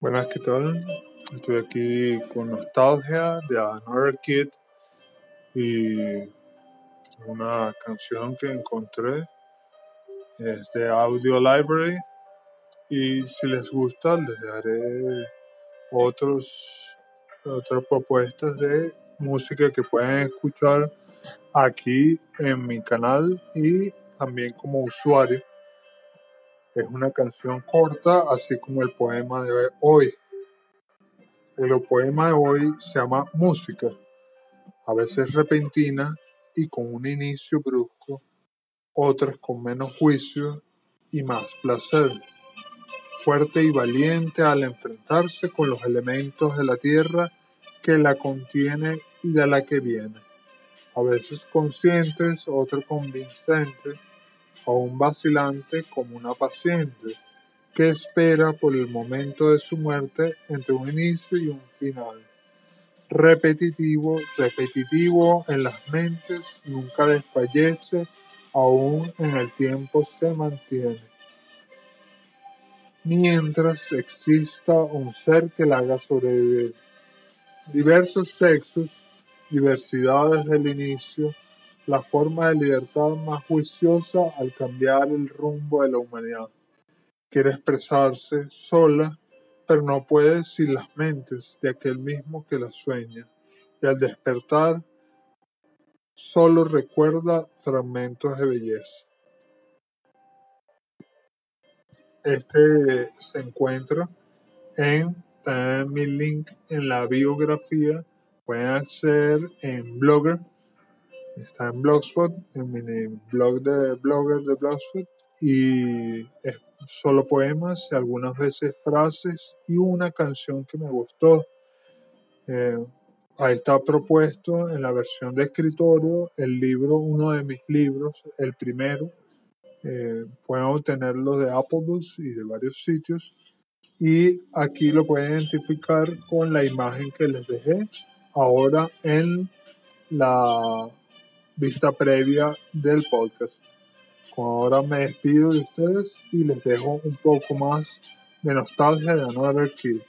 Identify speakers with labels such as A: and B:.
A: Buenas, ¿qué tal? Estoy aquí con Nostalgia de Another Kid y una canción que encontré es de Audio Library y si les gusta les daré otros, otras propuestas de música que pueden escuchar aquí en mi canal y también como usuario. Es una canción corta, así como el poema de hoy. El poema de hoy se llama Música, a veces repentina y con un inicio brusco, otras con menos juicio y más placer. Fuerte y valiente al enfrentarse con los elementos de la tierra que la contiene y de la que viene. A veces conscientes, otras convincentes, un vacilante como una paciente que espera por el momento de su muerte entre un inicio y un final. Repetitivo, repetitivo en las mentes, nunca desfallece, aún en el tiempo se mantiene. Mientras exista un ser que la haga sobrevivir. Diversos sexos, diversidades del inicio, la forma de libertad más juiciosa al cambiar el rumbo de la humanidad. Quiere expresarse sola, pero no puede sin las mentes de aquel mismo que la sueña, y al despertar solo recuerda fragmentos de belleza. Este se encuentra en, mi link en la biografía, pueden acceder en Blogger está en Blogspot, en mi blog de blogger de Blogspot, y es solo poemas y algunas veces frases y una canción que me gustó. Eh, ahí está propuesto en la versión de escritorio el libro, uno de mis libros, el primero. Eh, pueden obtenerlo de Apple Books y de varios sitios. Y aquí lo pueden identificar con la imagen que les dejé ahora en la vista previa del podcast. ahora me despido de ustedes y les dejo un poco más de nostalgia de Another Kid.